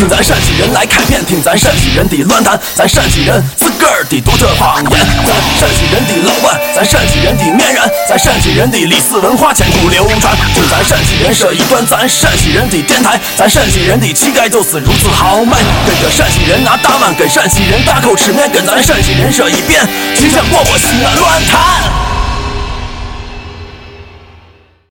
听咱陕西人来开篇，听咱陕西人的乱谈，咱陕西人自个儿的独特方言，咱陕西人的老板，咱陕西人的面人，咱陕西人的历史文化千古流传。听咱陕西人说一段咱陕西人的电台，咱陕西人的气概就是如此豪迈。跟着陕西人拿大碗，跟陕西人大口吃面，跟咱陕西人说一遍，吉想过我西安乱谈。